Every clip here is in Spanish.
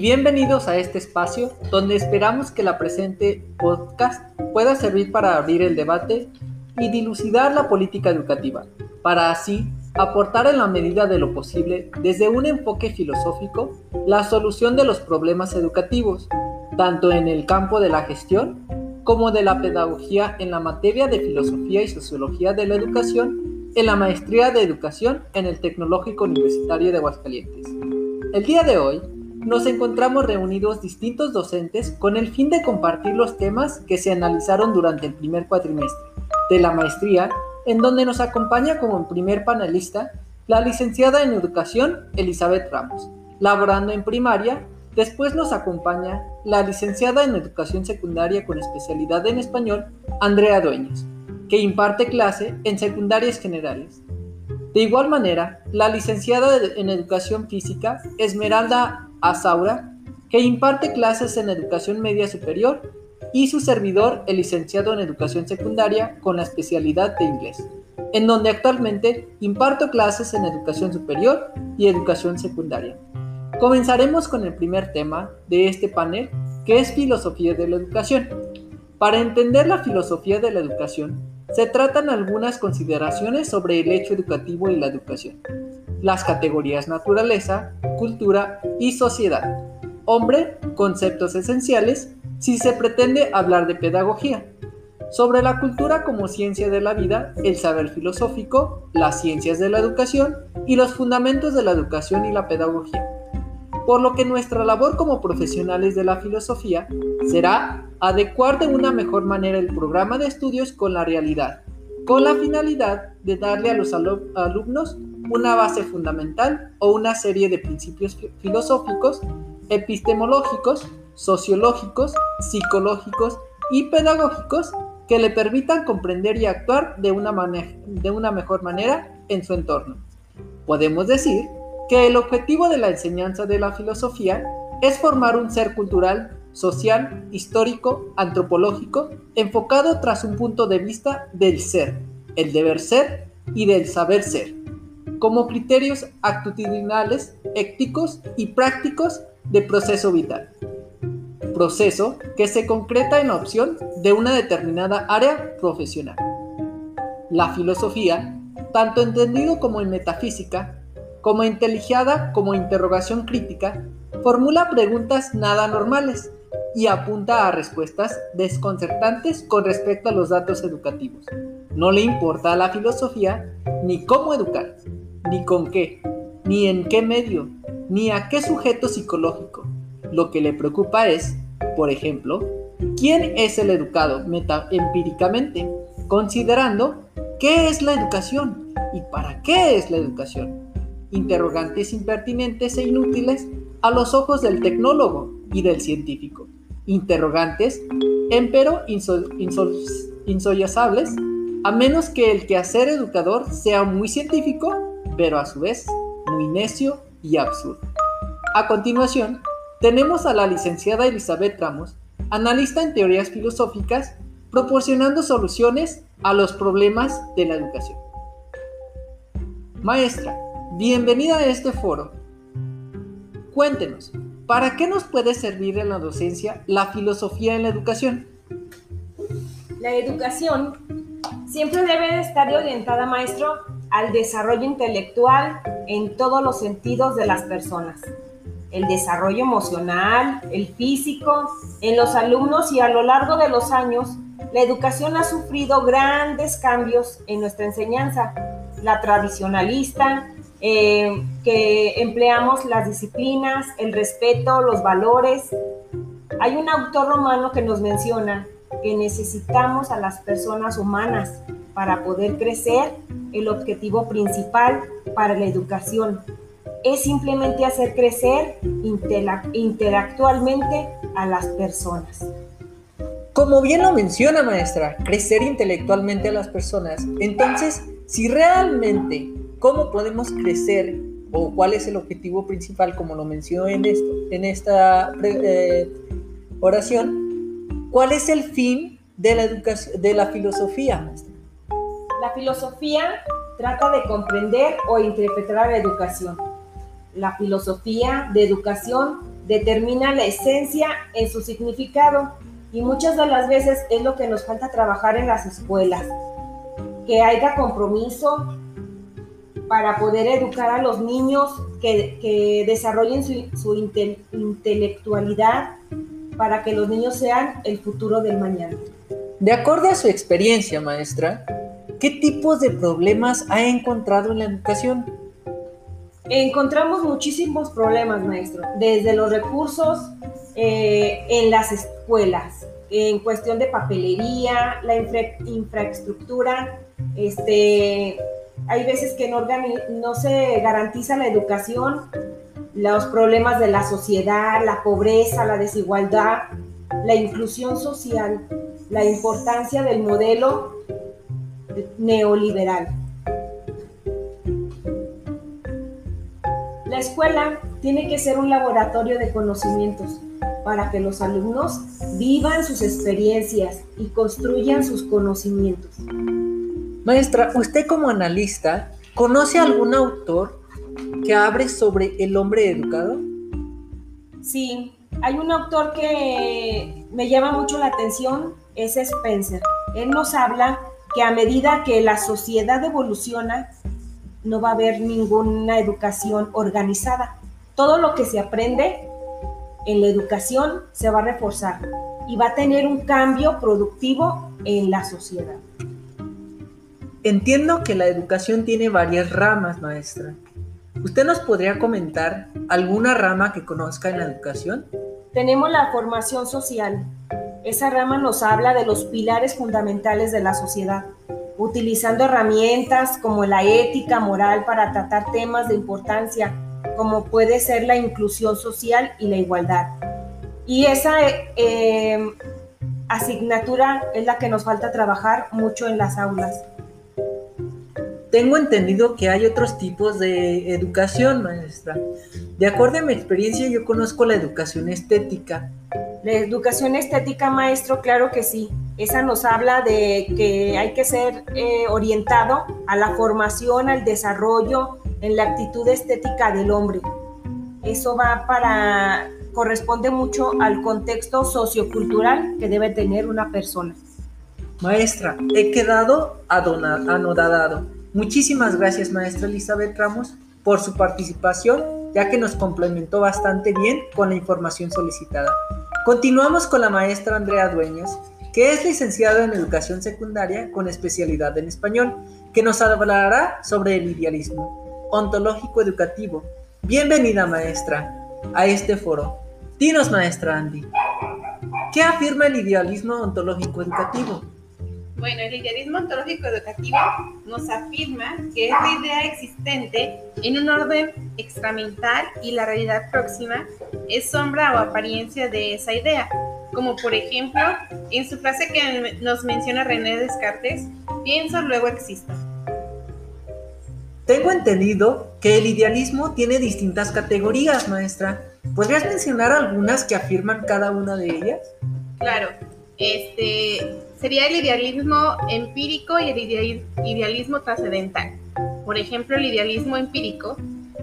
Bienvenidos a este espacio donde esperamos que la presente podcast pueda servir para abrir el debate y dilucidar la política educativa, para así aportar en la medida de lo posible desde un enfoque filosófico la solución de los problemas educativos, tanto en el campo de la gestión como de la pedagogía en la materia de filosofía y sociología de la educación en la maestría de educación en el Tecnológico Universitario de Aguascalientes. El día de hoy nos encontramos reunidos distintos docentes con el fin de compartir los temas que se analizaron durante el primer cuatrimestre de la maestría, en donde nos acompaña como primer panelista la licenciada en educación Elizabeth Ramos, laborando en primaria Después nos acompaña la licenciada en Educación Secundaria con especialidad en español, Andrea Dueñas, que imparte clase en secundarias generales. De igual manera, la licenciada en Educación Física, Esmeralda Azaura, que imparte clases en Educación Media Superior, y su servidor, el licenciado en Educación Secundaria con la especialidad de inglés, en donde actualmente imparto clases en Educación Superior y Educación Secundaria. Comenzaremos con el primer tema de este panel, que es filosofía de la educación. Para entender la filosofía de la educación, se tratan algunas consideraciones sobre el hecho educativo y la educación, las categorías naturaleza, cultura y sociedad. Hombre, conceptos esenciales si se pretende hablar de pedagogía. Sobre la cultura como ciencia de la vida, el saber filosófico, las ciencias de la educación y los fundamentos de la educación y la pedagogía por lo que nuestra labor como profesionales de la filosofía será adecuar de una mejor manera el programa de estudios con la realidad, con la finalidad de darle a los alumnos una base fundamental o una serie de principios filosóficos, epistemológicos, sociológicos, psicológicos y pedagógicos que le permitan comprender y actuar de una, de una mejor manera en su entorno. Podemos decir que el objetivo de la enseñanza de la filosofía es formar un ser cultural, social, histórico, antropológico, enfocado tras un punto de vista del ser, el deber ser y del saber ser, como criterios actitudinales, éticos y prácticos de proceso vital. Proceso que se concreta en la opción de una determinada área profesional. La filosofía, tanto entendido como en metafísica, como inteligiada como interrogación crítica, formula preguntas nada normales y apunta a respuestas desconcertantes con respecto a los datos educativos. No le importa a la filosofía ni cómo educar, ni con qué, ni en qué medio, ni a qué sujeto psicológico. Lo que le preocupa es, por ejemplo, quién es el educado empíricamente, considerando qué es la educación y para qué es la educación interrogantes impertinentes e inútiles a los ojos del tecnólogo y del científico, interrogantes, empero insollazables, a menos que el quehacer educador sea muy científico, pero a su vez muy necio y absurdo. A continuación, tenemos a la licenciada Elizabeth Ramos, analista en teorías filosóficas, proporcionando soluciones a los problemas de la educación. Maestra, Bienvenida a este foro. Cuéntenos, ¿para qué nos puede servir en la docencia la filosofía en la educación? La educación siempre debe estar orientada, maestro, al desarrollo intelectual en todos los sentidos de las personas. El desarrollo emocional, el físico, en los alumnos y a lo largo de los años, la educación ha sufrido grandes cambios en nuestra enseñanza. La tradicionalista, eh, que empleamos las disciplinas, el respeto, los valores. Hay un autor romano que nos menciona que necesitamos a las personas humanas para poder crecer. El objetivo principal para la educación es simplemente hacer crecer interactualmente a las personas. Como bien lo menciona maestra, crecer intelectualmente a las personas. Entonces, si realmente ¿Cómo podemos crecer o cuál es el objetivo principal, como lo mencionó en, esto, en esta eh, oración? ¿Cuál es el fin de la, de la filosofía? La filosofía trata de comprender o interpretar la educación. La filosofía de educación determina la esencia en su significado y muchas de las veces es lo que nos falta trabajar en las escuelas, que haya compromiso para poder educar a los niños, que, desarrollen su, intelectualidad, para que los niños sean el futuro del mañana. De acuerdo a su experiencia, maestra, ¿qué tipos de problemas ha encontrado en la educación? Encontramos muchísimos problemas, maestro, desde los recursos eh, en las escuelas, en cuestión de papelería, la infraestructura, este, hay veces que no, no se garantiza la educación, los problemas de la sociedad, la pobreza, la desigualdad, la inclusión social, la importancia del modelo neoliberal. La escuela tiene que ser un laboratorio de conocimientos para que los alumnos vivan sus experiencias y construyan sus conocimientos. Maestra, usted como analista, ¿conoce algún autor que hable sobre el hombre educado? Sí, hay un autor que me llama mucho la atención, es Spencer. Él nos habla que a medida que la sociedad evoluciona, no va a haber ninguna educación organizada. Todo lo que se aprende en la educación se va a reforzar y va a tener un cambio productivo en la sociedad. Entiendo que la educación tiene varias ramas, maestra. ¿Usted nos podría comentar alguna rama que conozca en la educación? Tenemos la formación social. Esa rama nos habla de los pilares fundamentales de la sociedad utilizando herramientas como la ética moral para tratar temas de importancia, como puede ser la inclusión social y la igualdad. Y esa eh, asignatura es la que nos falta trabajar mucho en las aulas. Tengo entendido que hay otros tipos de educación, maestra. De acuerdo a mi experiencia, yo conozco la educación estética. La educación estética, maestro, claro que sí. Esa nos habla de que hay que ser eh, orientado a la formación, al desarrollo, en la actitud estética del hombre. Eso va para, corresponde mucho al contexto sociocultural que debe tener una persona. Maestra, he quedado anodadado. Muchísimas gracias, maestra Elizabeth Ramos, por su participación, ya que nos complementó bastante bien con la información solicitada. Continuamos con la maestra Andrea Dueños, que es licenciado en educación secundaria con especialidad en español, que nos hablará sobre el idealismo ontológico educativo. Bienvenida maestra a este foro. Dinos maestra Andy, ¿qué afirma el idealismo ontológico educativo? Bueno, el idealismo ontológico educativo nos afirma que es la idea existente en un orden extramental y la realidad próxima es sombra o apariencia de esa idea, como por ejemplo en su frase que nos menciona René Descartes, pienso, luego existo. Tengo entendido que el idealismo tiene distintas categorías, maestra. ¿Podrías mencionar algunas que afirman cada una de ellas? Claro, este sería el idealismo empírico y el idealismo trascendental. Por ejemplo, el idealismo empírico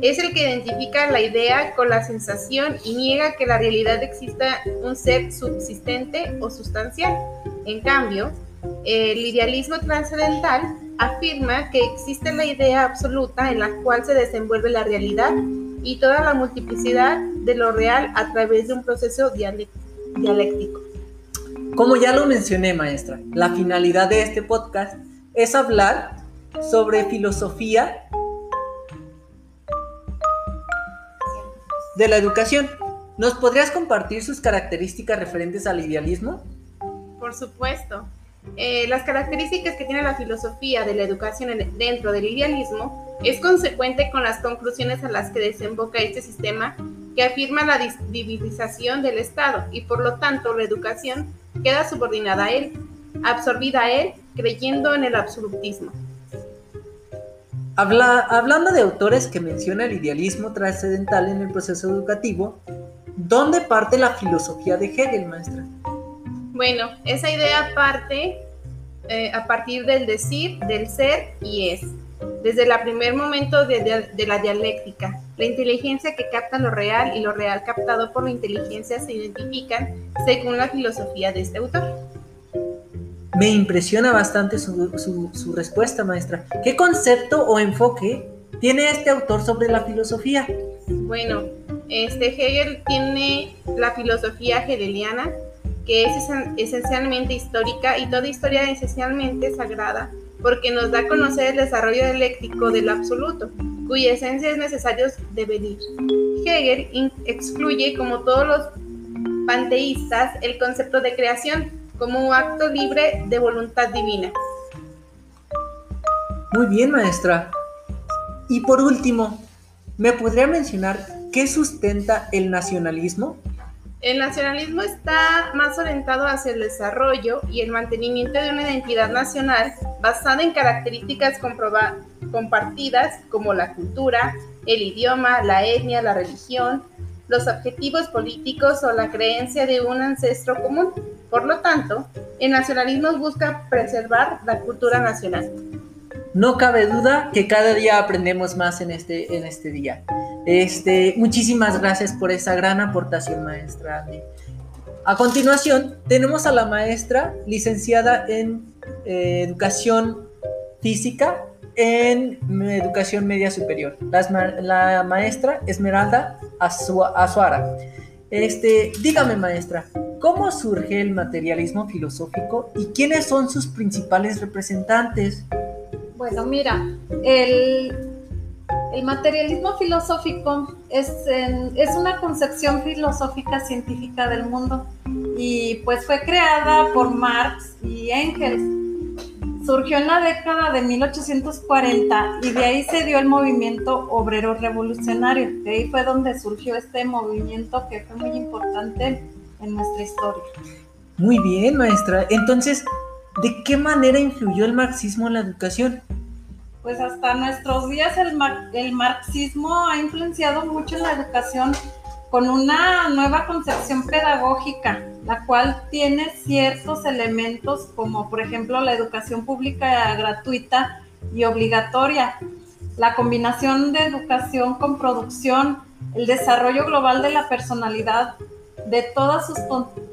es el que identifica la idea con la sensación y niega que la realidad exista un ser subsistente o sustancial. En cambio, el idealismo trascendental afirma que existe la idea absoluta en la cual se desenvuelve la realidad y toda la multiplicidad de lo real a través de un proceso dialéctico. Como ya lo mencioné, maestra, la finalidad de este podcast es hablar sobre filosofía de la educación. ¿Nos podrías compartir sus características referentes al idealismo? Por supuesto. Eh, las características que tiene la filosofía de la educación dentro del idealismo es consecuente con las conclusiones a las que desemboca este sistema que afirma la divinización del Estado y por lo tanto la educación queda subordinada a él, absorbida a él, creyendo en el absolutismo hablando de autores que mencionan el idealismo trascendental en el proceso educativo, ¿dónde parte la filosofía de Hegel, maestra? Bueno, esa idea parte eh, a partir del decir, del ser y es. Desde el primer momento de, de, la dialéctica. La inteligencia que capta lo real y lo real captado por la inteligencia se identifican según la filosofía de este autor. Me impresiona bastante su, su, su respuesta, maestra. ¿Qué concepto o enfoque tiene este autor sobre la filosofía? Bueno, este Hegel tiene la filosofía hegeliana, que es esencialmente histórica y toda historia es esencialmente sagrada, porque nos da a conocer el desarrollo dialéctico del absoluto, cuya esencia es necesario devenir. Hegel excluye, como todos los panteístas, el concepto de creación como un acto libre de voluntad divina. Muy bien, maestra. Y por último, ¿me podría mencionar qué sustenta el nacionalismo? El nacionalismo está más orientado hacia el desarrollo y el mantenimiento de una identidad nacional basada en características compartidas como la cultura, el idioma, la etnia, la religión, los objetivos políticos o la creencia de un ancestro común. Por lo tanto, el nacionalismo busca preservar la cultura nacional. No cabe duda que cada día aprendemos más en este, en este día. Este, muchísimas gracias por esa gran aportación, maestra A continuación, tenemos a la maestra licenciada en eh, Educación Física en Educación Media Superior, la, maestra Esmeralda Azuara. Este, dígame, maestra, ¿cómo surge el materialismo filosófico y quiénes son sus principales representantes? Bueno, mira, el el materialismo filosófico es, es, una concepción filosófica científica del mundo y pues fue creada por Marx y Engels. Surgió en la década de 1840 y de ahí se dio el movimiento obrero revolucionario. De ahí fue donde surgió este movimiento que fue muy importante en nuestra historia. Muy bien, maestra. Entonces, ¿de qué manera influyó el marxismo en la educación? Pues hasta nuestros días el, marxismo ha influenciado mucho en la educación con una nueva concepción pedagógica, la cual tiene ciertos elementos como por ejemplo la educación pública gratuita y obligatoria, la combinación de educación con producción, el desarrollo global de la personalidad, de todas sus,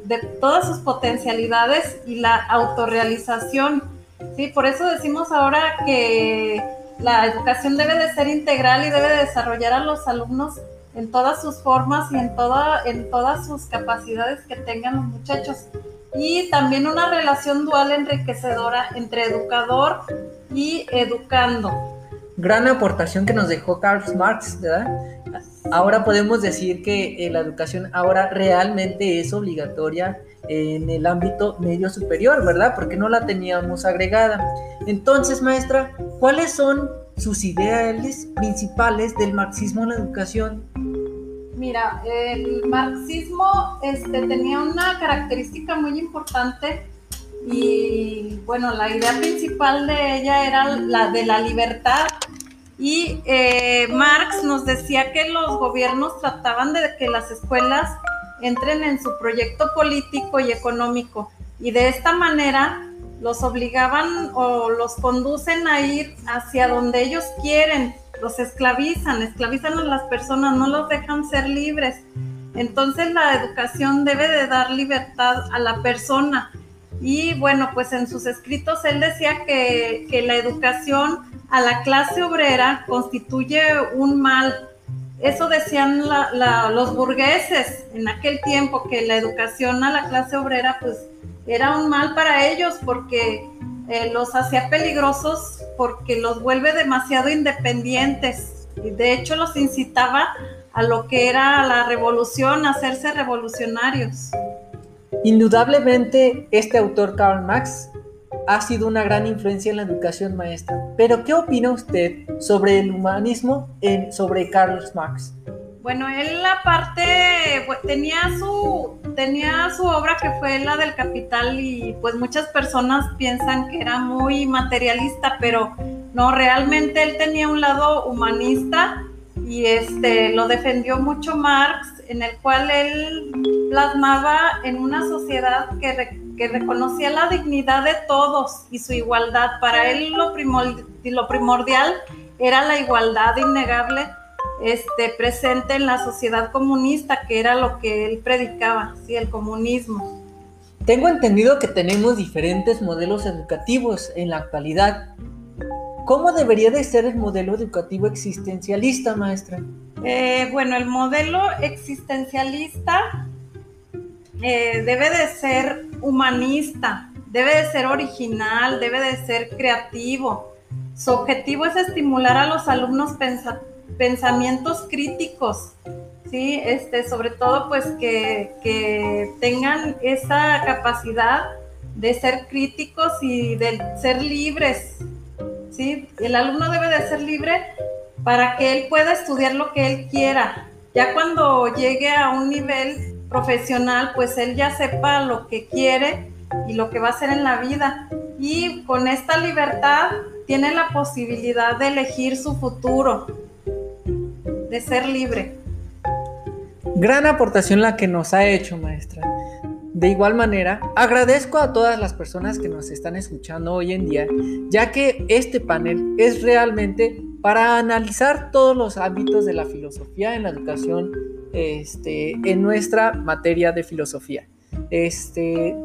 de todas sus potencialidades y la autorrealización Sí, por eso decimos ahora que la educación debe de ser integral y debe de desarrollar a los alumnos en todas sus formas y en, toda, en todas sus capacidades que tengan los muchachos. Y también una relación dual enriquecedora entre educador y educando. Gran aportación que nos dejó Karl Marx, ¿verdad? Ahora podemos decir que eh, la educación ahora realmente es obligatoria en el ámbito medio superior, ¿verdad? Porque no la teníamos agregada. Entonces, maestra, ¿cuáles son sus ideales principales del marxismo en la educación? Mira, el marxismo este, tenía una característica muy importante y bueno, la idea principal de ella era la de la libertad y eh, Marx nos decía que los gobiernos trataban de que las escuelas entren en su proyecto político y económico y de esta manera los obligaban o los conducen a ir hacia donde ellos quieren, los esclavizan, esclavizan a las personas, no los dejan ser libres. Entonces la educación debe de dar libertad a la persona. Y bueno, pues en sus escritos él decía que, que la educación a la clase obrera constituye un mal eso decían los burgueses en aquel tiempo, que la educación a la clase obrera pues era un mal para ellos porque eh, los hacía peligrosos porque los vuelve demasiado independientes. De hecho los incitaba a lo que era la revolución, a hacerse revolucionarios. Indudablemente este autor Karl Marx ha sido una gran influencia en la educación maestra. Pero, ¿qué opina usted sobre el humanismo en, sobre Karl Marx? Bueno, él aparte tenía su, tenía su obra que fue la del Capital y pues muchas personas piensan que era muy materialista, pero no, realmente él tenía un lado humanista y este lo defendió mucho Marx, en el cual él plasmaba en una sociedad que, reconocía la dignidad de todos y su igualdad. Para él lo, lo primordial era la igualdad innegable este, presente en la sociedad comunista, que era lo que él predicaba, ¿sí? el comunismo. Tengo entendido que tenemos diferentes modelos educativos en la actualidad. ¿Cómo debería de ser el modelo educativo existencialista, maestra? Eh, bueno, el modelo existencialista eh, debe de ser humanista, debe de ser original, debe de ser creativo. Su objetivo es estimular a los alumnos pensamientos críticos, ¿sí? Este, sobre todo, pues que, que tengan esa capacidad de ser críticos y de ser libres, ¿sí? El alumno debe de ser libre para que él pueda estudiar lo que él quiera. Ya cuando llegue a un nivel profesional, pues él ya sepa lo que quiere y lo que va a hacer en la vida. Y con esta libertad tiene la posibilidad de elegir su futuro, de ser libre. Gran aportación la que nos ha hecho, maestra. De igual manera, agradezco a todas las personas que nos están escuchando hoy en día, ya que este panel es realmente para analizar todos los ámbitos de la filosofía en la educación este, en nuestra materia de filosofía. Este,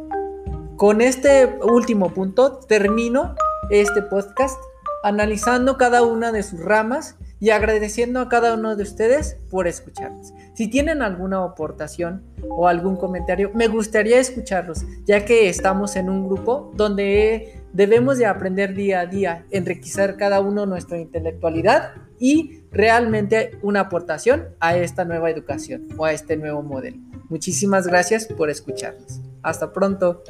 con este último punto termino este podcast analizando cada una de sus ramas y agradeciendo a cada uno de ustedes por escucharnos. Si tienen alguna aportación o algún comentario, me gustaría escucharlos, ya que estamos en un grupo donde debemos de aprender día a día, enriquecer cada uno nuestra intelectualidad y realmente una aportación a esta nueva educación o a este nuevo modelo. Muchísimas gracias por escucharnos. Hasta pronto.